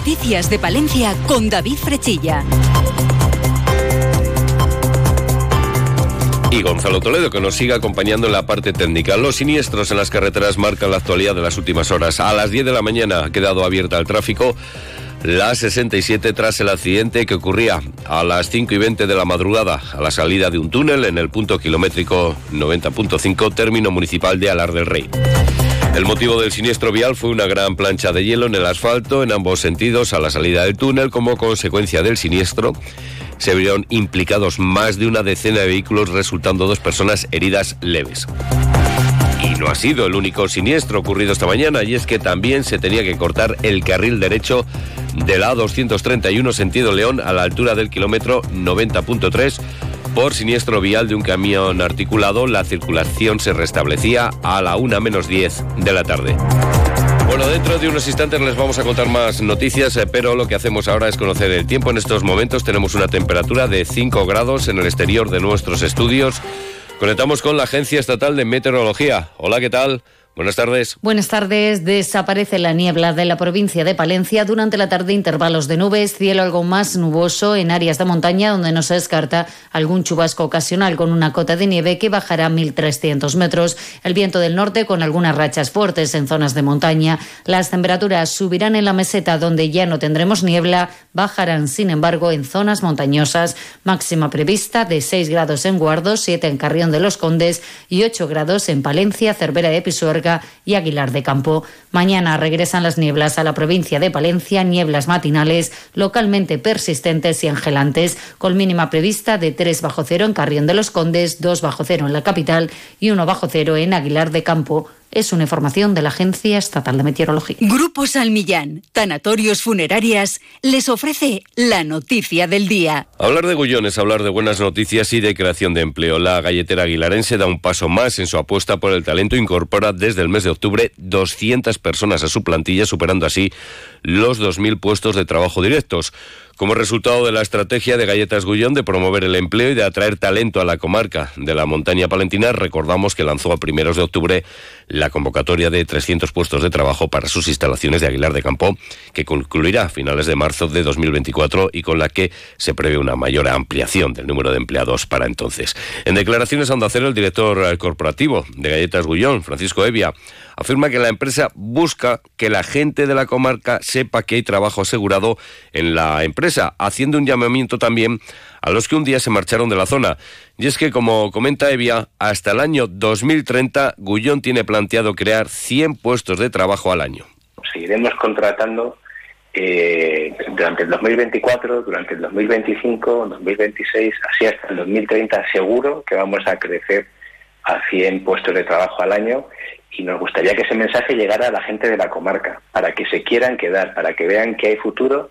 Noticias de Palencia con David Frechilla. Y Gonzalo Toledo, que nos sigue acompañando en la parte técnica. Los siniestros en las carreteras marcan la actualidad de las últimas horas. A las 10 de la mañana ha quedado abierta el tráfico la 67 tras el accidente que ocurría a las 5 y 20 de la madrugada a la salida de un túnel en el punto kilométrico 90.5 término municipal de Alar del Rey. El motivo del siniestro vial fue una gran plancha de hielo en el asfalto en ambos sentidos a la salida del túnel. Como consecuencia del siniestro, se vieron implicados más de una decena de vehículos, resultando dos personas heridas leves. Y no ha sido el único siniestro ocurrido esta mañana, y es que también se tenía que cortar el carril derecho de la A231 sentido León a la altura del kilómetro 90.3 por siniestro vial de un camión articulado. La circulación se restablecía a la 1 menos 10 de la tarde. Bueno, dentro de unos instantes les vamos a contar más noticias, eh, pero lo que hacemos ahora es conocer el tiempo. En estos momentos tenemos una temperatura de 5 grados en el exterior de nuestros estudios. Conectamos con la Agencia Estatal de Meteorología. Hola, ¿qué tal? Buenas tardes. Buenas tardes. Desaparece la niebla de la provincia de Palencia. Durante la tarde intervalos de nubes, cielo algo más nuboso en áreas de montaña donde no se descarta algún chubasco ocasional con una cota de nieve que bajará 1.300 metros. El viento del norte con algunas rachas fuertes en zonas de montaña. Las temperaturas subirán en la meseta donde ya no tendremos niebla, bajarán sin embargo en zonas montañosas. Máxima prevista de 6 grados en Guardo, 7 en Carrión de los Condes y 8 grados en Palencia, Cervera de Pisuerga y Aguilar de Campo. Mañana regresan las nieblas a la provincia de Palencia, nieblas matinales localmente persistentes y angelantes, con mínima prevista de 3 bajo cero en Carrión de los Condes, 2 bajo cero en la capital y 1 bajo cero en Aguilar de Campo. Es una información de la Agencia Estatal de Meteorología. Grupo Salmillán, Tanatorios Funerarias, les ofrece la noticia del día. Hablar de Gullón es hablar de buenas noticias y de creación de empleo. La galletera aguilarense da un paso más en su apuesta por el talento. Incorpora desde el mes de octubre 200 personas a su plantilla, superando así los 2.000 puestos de trabajo directos. Como resultado de la estrategia de Galletas Gullón de promover el empleo y de atraer talento a la comarca de la montaña palentina, recordamos que lanzó a primeros de octubre la convocatoria de 300 puestos de trabajo para sus instalaciones de Aguilar de Campo, que concluirá a finales de marzo de 2024 y con la que se prevé una mayor ampliación del número de empleados para entonces. En declaraciones a Onda Cero, el director corporativo de Galletas Gullón, Francisco Evia, afirma que la empresa busca que la gente de la comarca sepa que hay trabajo asegurado en la empresa, haciendo un llamamiento también a los que un día se marcharon de la zona. Y es que, como comenta Evia, hasta el año 2030 Gullón tiene planteado crear 100 puestos de trabajo al año. Seguiremos contratando eh, durante el 2024, durante el 2025, 2026, así hasta el 2030, seguro que vamos a crecer a 100 puestos de trabajo al año y nos gustaría que ese mensaje llegara a la gente de la comarca, para que se quieran quedar, para que vean que hay futuro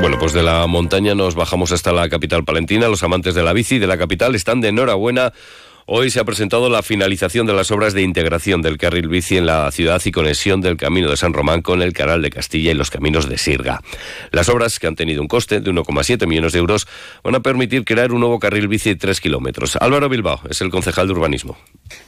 Bueno, pues de la montaña nos bajamos hasta la capital palentina. Los amantes de la bici de la capital están de enhorabuena. Hoy se ha presentado la finalización de las obras de integración del carril bici en la ciudad y conexión del Camino de San Román con el Canal de Castilla y los caminos de Sirga. Las obras, que han tenido un coste de 1,7 millones de euros, van a permitir crear un nuevo carril bici de 3 kilómetros. Álvaro Bilbao es el concejal de urbanismo.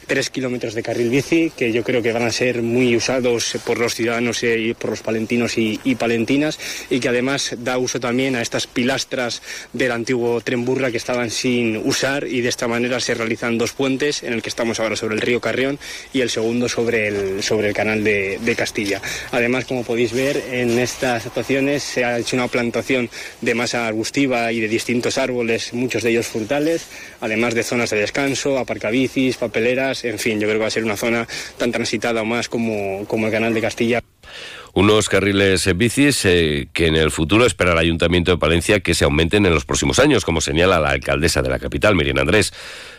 Tres kilómetros de carril bici que yo creo que van a ser muy usados por los ciudadanos y por los palentinos y, y palentinas y que además da uso también a estas pilastras del antiguo tren burra que estaban sin usar y de esta manera se realizan dos puentes, en el que estamos ahora sobre el río Carrión y el segundo sobre el, sobre el canal de, Castilla. Además, como podéis ver, en estas actuaciones se ha hecho una plantación de masa arbustiva y de distintos árboles, muchos de ellos frutales, además de zonas de descanso, aparcabicis, papeleras, en fin, yo creo que va a ser una zona tan transitada o más como, como el canal de Castilla. Unos carriles bicis eh, que en el futuro espera el Ayuntamiento de Palencia que se aumenten en los próximos años, como señala la alcaldesa de la capital, Miriam Andrés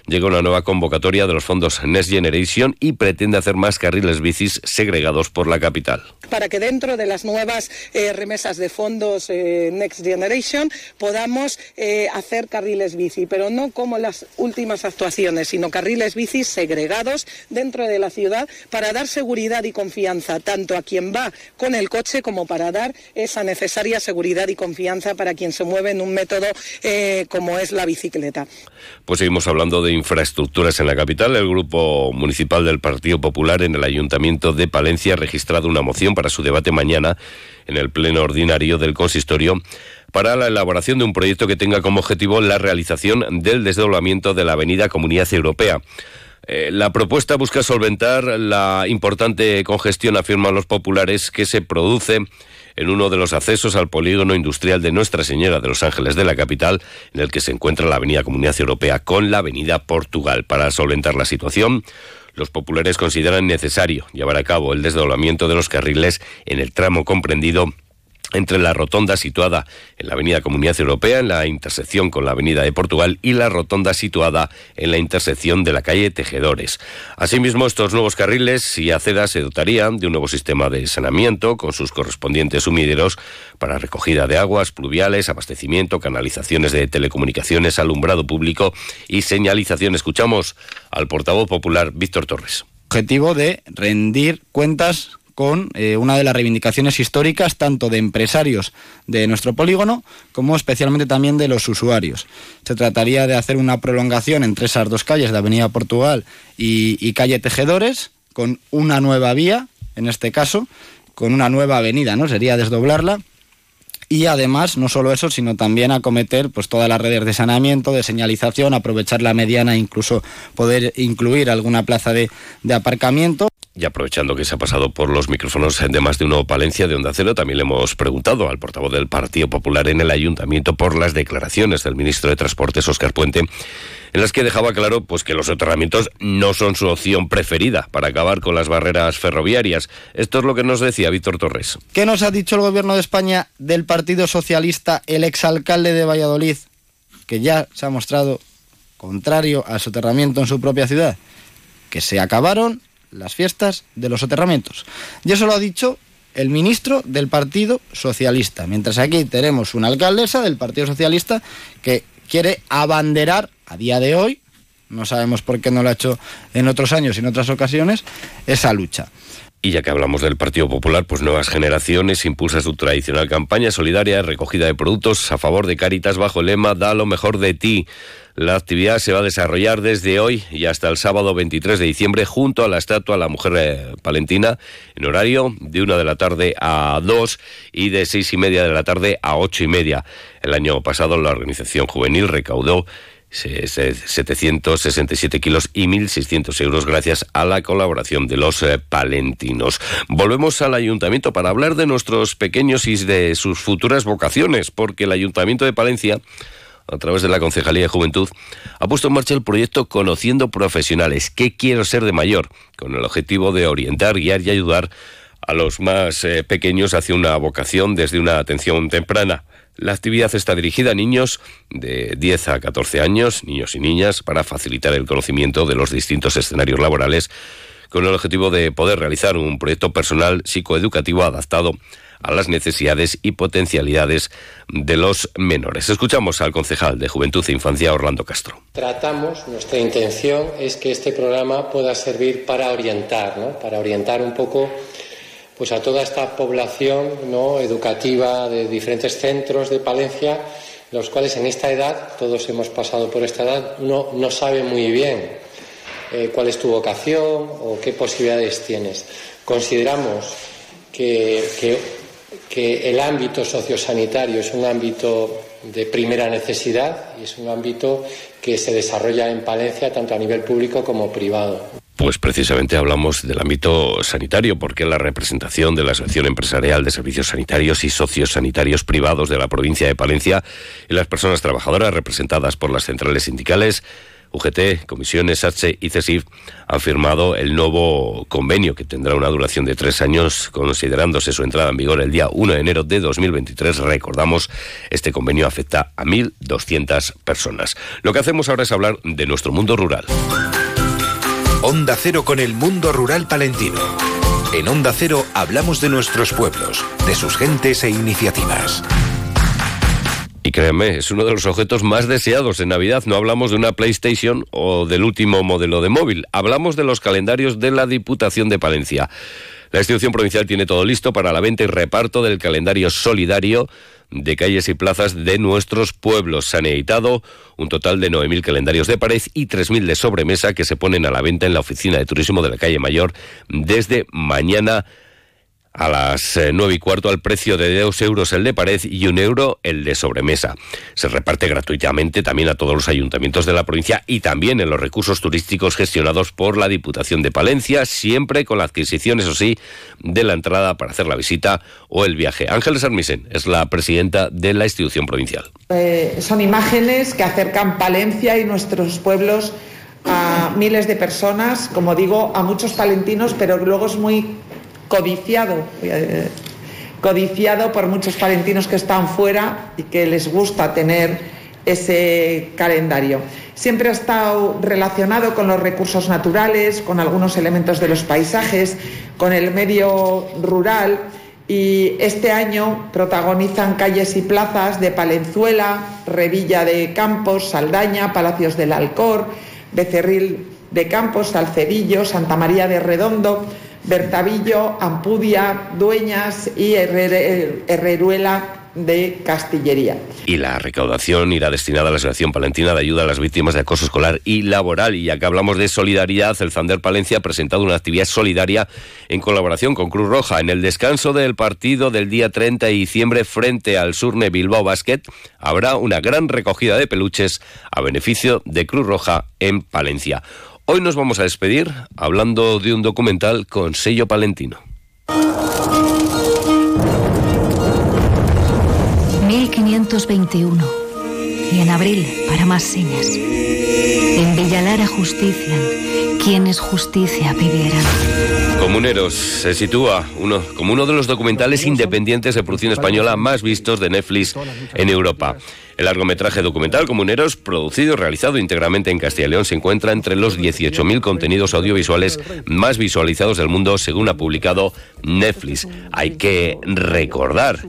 llega una nueva convocatoria de los fondos Next Generation y pretende hacer más carriles bicis segregados por la capital. Para que dentro de las nuevas eh, remesas de fondos eh, Next Generation podamos hacer carriles bici, pero no como las últimas actuaciones, sino carriles bici segregados dentro de la ciudad para dar seguridad y confianza tanto a quien va con el coche como para dar esa necesaria seguridad y confianza para quien se mueve en un método como es la bicicleta. Pues seguimos hablando de infraestructuras en la capital, el Grupo Municipal del Partido Popular en el Ayuntamiento de Palencia ha registrado una moción para su debate mañana en el Pleno Ordinario del Consistorio para la elaboración de un proyecto que tenga como objetivo la realización del desdoblamiento de la Avenida Comunidad Europea. Eh, la propuesta busca solventar la importante congestión, afirman los populares, que se produce en uno de los accesos al polígono industrial de Nuestra Señora de los Ángeles de la capital, en el que se encuentra la Avenida Comunidad Europea con la Avenida Portugal. Para solventar la situación, los populares consideran necesario llevar a cabo el desdoblamiento de los carriles en el tramo comprendido entre la rotonda situada en la Avenida Comunidad Europea, en la intersección con la Avenida de Portugal, y la rotonda situada en la intersección de la calle Tejedores. Asimismo, estos nuevos carriles y aceras se dotarían de un nuevo sistema de saneamiento con sus correspondientes sumideros para recogida de aguas pluviales, abastecimiento, canalizaciones de telecomunicaciones, alumbrado público y señalización. Escuchamos al portavoz popular Víctor Torres. Objetivo de rendir cuentas con eh, una de las reivindicaciones históricas tanto de empresarios de nuestro polígono como especialmente también de los usuarios. Se trataría de hacer una prolongación entre esas dos calles de Avenida Portugal y, calle Tejedores con una nueva vía, en este caso, con una nueva avenida, ¿no? Sería desdoblarla y además no solo eso, sino también acometer pues todas las redes de saneamiento, de señalización, aprovechar la mediana, incluso poder incluir alguna plaza de, de aparcamiento. Y aprovechando que se ha pasado por los micrófonos de más de uno Palencia de Onda Cero, también le hemos preguntado al portavoz del Partido Popular en el Ayuntamiento por las declaraciones del ministro de Transportes, Óscar Puente, en las que dejaba claro pues que los soterramientos no son su opción preferida para acabar con las barreras ferroviarias. Esto es lo que nos decía Víctor Torres. ¿Qué nos ha dicho el gobierno de España del Partido Socialista, el exalcalde de Valladolid, que ya se ha mostrado contrario al soterramiento en su propia ciudad? Que se acabaron las fiestas de los soterramientos. Y eso lo ha dicho el ministro del Partido Socialista, mientras aquí tenemos una alcaldesa del Partido Socialista que quiere abanderar a día de hoy, no sabemos por qué no lo ha hecho en otros años y en otras ocasiones, esa lucha. Y ya que hablamos del Partido Popular, pues Nuevas Generaciones impulsa su tradicional campaña solidaria de recogida de productos a favor de Caritas bajo el lema Da lo mejor de ti. La actividad se va a desarrollar desde hoy y hasta el sábado 23 de diciembre junto a la estatua La Mujer eh, Palentina en horario de una de la tarde a dos y de seis y media de la tarde a ocho y media. El año pasado la organización juvenil recaudó 767 kilos y 1.600 euros gracias a la colaboración de los eh, palentinos. Volvemos al ayuntamiento para hablar de nuestros pequeños y de sus futuras vocaciones, porque el ayuntamiento de Palencia a través de la Concejalía de Juventud, ha puesto en marcha el proyecto Conociendo Profesionales. ¿Qué quiero ser de mayor? Con el objetivo de orientar, guiar y ayudar a los más eh, pequeños hacia una vocación desde una atención temprana. La actividad está dirigida a niños de 10 a 14 años, niños y niñas, para facilitar el conocimiento de los distintos escenarios laborales con el objetivo de poder realizar un proyecto personal psicoeducativo adaptado a las necesidades y potencialidades de los menores. Escuchamos al concejal de Juventud e Infancia, Orlando Castro. Tratamos, nuestra intención es que este programa pueda servir para orientar, ¿no? para orientar un poco pues a toda esta población ¿no? educativa de diferentes centros de Palencia, los cuales en esta edad, todos hemos pasado por esta edad, no, saben muy bien eh, cuál es tu vocación o qué posibilidades tienes. Consideramos que, que, que el ámbito sociosanitario es un ámbito de primera necesidad y es un ámbito que se desarrolla en Palencia tanto a nivel público como privado. Pues precisamente hablamos del ámbito sanitario, porque la representación de la Asociación Empresarial de Servicios Sanitarios y Sociosanitarios Privados de la provincia de Palencia y las personas trabajadoras representadas por las centrales sindicales UGT, Comisiones H y CESIF han firmado el nuevo convenio que tendrá una duración de tres años, considerándose su entrada en vigor el día 1 de enero de 2023. Recordamos, este convenio afecta a 1.200 personas. Lo que hacemos ahora es hablar de nuestro mundo rural. Onda Cero con el mundo rural palentino. En Onda Cero hablamos de nuestros pueblos, de sus gentes e iniciativas. Y créanme, es uno de los objetos más deseados en Navidad. No hablamos de una PlayStation o del último modelo de móvil. Hablamos de los calendarios de la Diputación de Palencia. La institución provincial tiene todo listo para la venta y reparto del calendario solidario de calles y plazas de nuestros pueblos. Se han editado un total de 9.000 calendarios de pared y 3.000 de sobremesa que se ponen a la venta en la oficina de turismo de la calle Mayor desde mañana a las eh, nueve y cuarto al precio de dos euros el de pared y un euro el de sobremesa. Se reparte gratuitamente también a todos los ayuntamientos de la provincia y también en los recursos turísticos gestionados por la Diputación de Palencia, siempre con la adquisición, eso sí, de la entrada para hacer la visita o el viaje. Ángeles Armisen es la presidenta de la institución provincial. Eh, son imágenes que acercan Palencia y nuestros pueblos a miles de personas, como digo, a muchos palentinos, pero luego es muy codiciado, codiciado por muchos palentinos que están fuera y que les gusta tener ese calendario. Siempre ha estado relacionado con los recursos naturales, con algunos elementos de los paisajes, con el medio rural y este año protagonizan calles y plazas de Palenzuela, Revilla de Campos, Saldaña, Palacios del Alcor, Becerril de Campos, Salcedillo, Santa María de Redondo, Bertavillo, Ampudia, Dueñas y Herreruela de Castillería. Y la recaudación irá destinada a la Asociación Palentina de Ayuda a las Víctimas de Acoso Escolar y Laboral. Y ya que hablamos de solidaridad, el Zander Palencia ha presentado una actividad solidaria en colaboración con Cruz Roja. En el descanso del partido del día 30 de diciembre frente al Surne Bilbao Basket habrá una gran recogida de peluches a beneficio de Cruz Roja en Palencia. Hoy nos vamos a despedir hablando de un documental con sello palentino. 1521. Y en abril, para más señas. En Villalara justician quienes justicia pidieran. Comuneros se sitúa uno, como uno de los documentales independientes de producción española más vistos de Netflix en Europa. El largometraje documental Comuneros, producido y realizado íntegramente en Castilla y León, se encuentra entre los 18.000 contenidos audiovisuales más visualizados del mundo, según ha publicado Netflix. Hay que recordar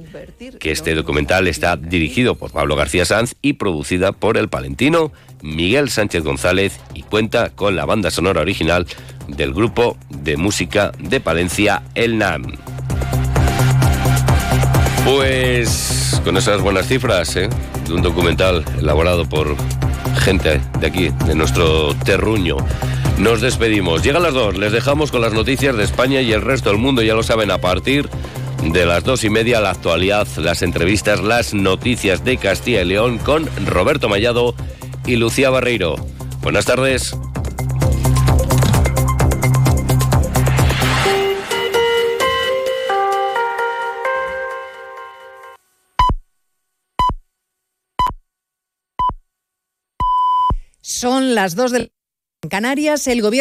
que este documental está dirigido por Pablo García Sanz y producida por el palentino Miguel Sánchez González y cuenta con la banda sonora original del grupo de música de Palencia, El NAM. Pues con esas buenas cifras ¿eh? Un documental elaborado por gente de aquí, de nuestro terruño. Nos despedimos. Llegan las dos. Les dejamos con las noticias de España y el resto del mundo. Ya lo saben, a partir de las dos y media, la actualidad, las entrevistas, las noticias de Castilla y León con Roberto Mallado y Lucía Barreiro. Buenas tardes. Son las dos de Canarias. El gobierno